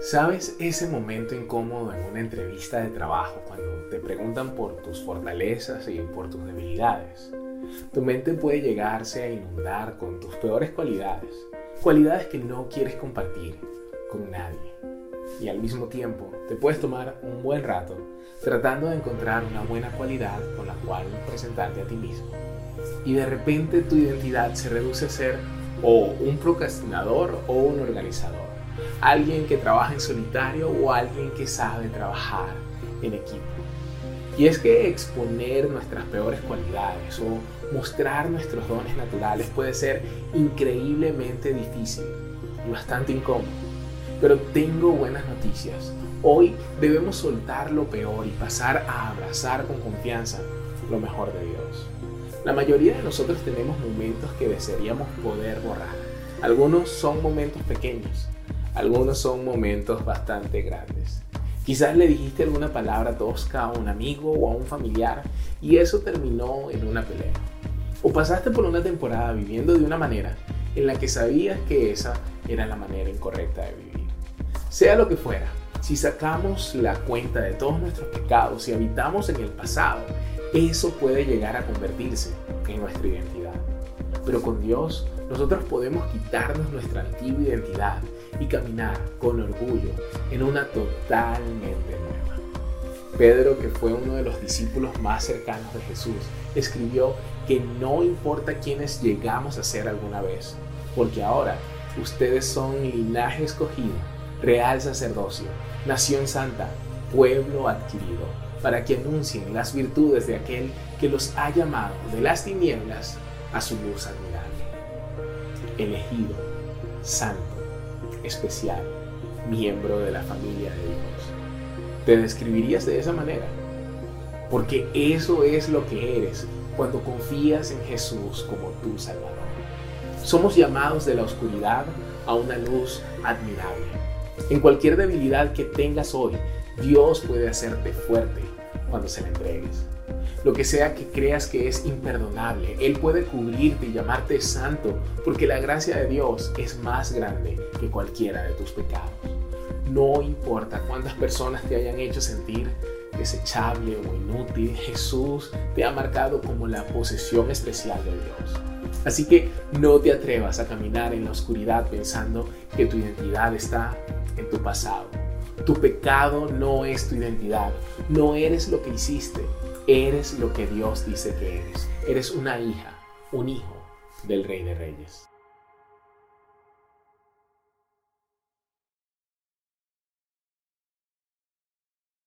¿Sabes ese momento incómodo en una entrevista de trabajo cuando te preguntan por tus fortalezas y por tus debilidades? Tu mente puede llegarse a inundar con tus peores cualidades, cualidades que no quieres compartir con nadie. Y al mismo tiempo te puedes tomar un buen rato tratando de encontrar una buena cualidad con la cual presentarte a ti mismo. Y de repente tu identidad se reduce a ser o un procrastinador o un organizador alguien que trabaja en solitario o alguien que sabe trabajar en equipo. Y es que exponer nuestras peores cualidades o mostrar nuestros dones naturales puede ser increíblemente difícil y bastante incómodo. Pero tengo buenas noticias. Hoy debemos soltar lo peor y pasar a abrazar con confianza lo mejor de Dios. La mayoría de nosotros tenemos momentos que desearíamos poder borrar. Algunos son momentos pequeños, algunos son momentos bastante grandes. Quizás le dijiste alguna palabra tosca a un amigo o a un familiar y eso terminó en una pelea. O pasaste por una temporada viviendo de una manera en la que sabías que esa era la manera incorrecta de vivir. Sea lo que fuera, si sacamos la cuenta de todos nuestros pecados y habitamos en el pasado, eso puede llegar a convertirse en nuestra identidad. Pero con Dios nosotros podemos quitarnos nuestra antigua identidad y caminar con orgullo en una totalmente nueva. Pedro, que fue uno de los discípulos más cercanos de Jesús, escribió que no importa quiénes llegamos a ser alguna vez, porque ahora ustedes son linaje escogido, real sacerdocio, nación santa, pueblo adquirido, para que anuncien las virtudes de aquel que los ha llamado de las tinieblas a su luz admirable. Elegido, santo, especial, miembro de la familia de Dios. ¿Te describirías de esa manera? Porque eso es lo que eres cuando confías en Jesús como tu Salvador. Somos llamados de la oscuridad a una luz admirable. En cualquier debilidad que tengas hoy, Dios puede hacerte fuerte cuando se le entregues. Lo que sea que creas que es imperdonable, Él puede cubrirte y llamarte santo, porque la gracia de Dios es más grande que cualquiera de tus pecados. No importa cuántas personas te hayan hecho sentir desechable o inútil, Jesús te ha marcado como la posesión especial de Dios. Así que no te atrevas a caminar en la oscuridad pensando que tu identidad está en tu pasado. Tu pecado no es tu identidad, no eres lo que hiciste, eres lo que Dios dice que eres. Eres una hija, un hijo del Rey de Reyes.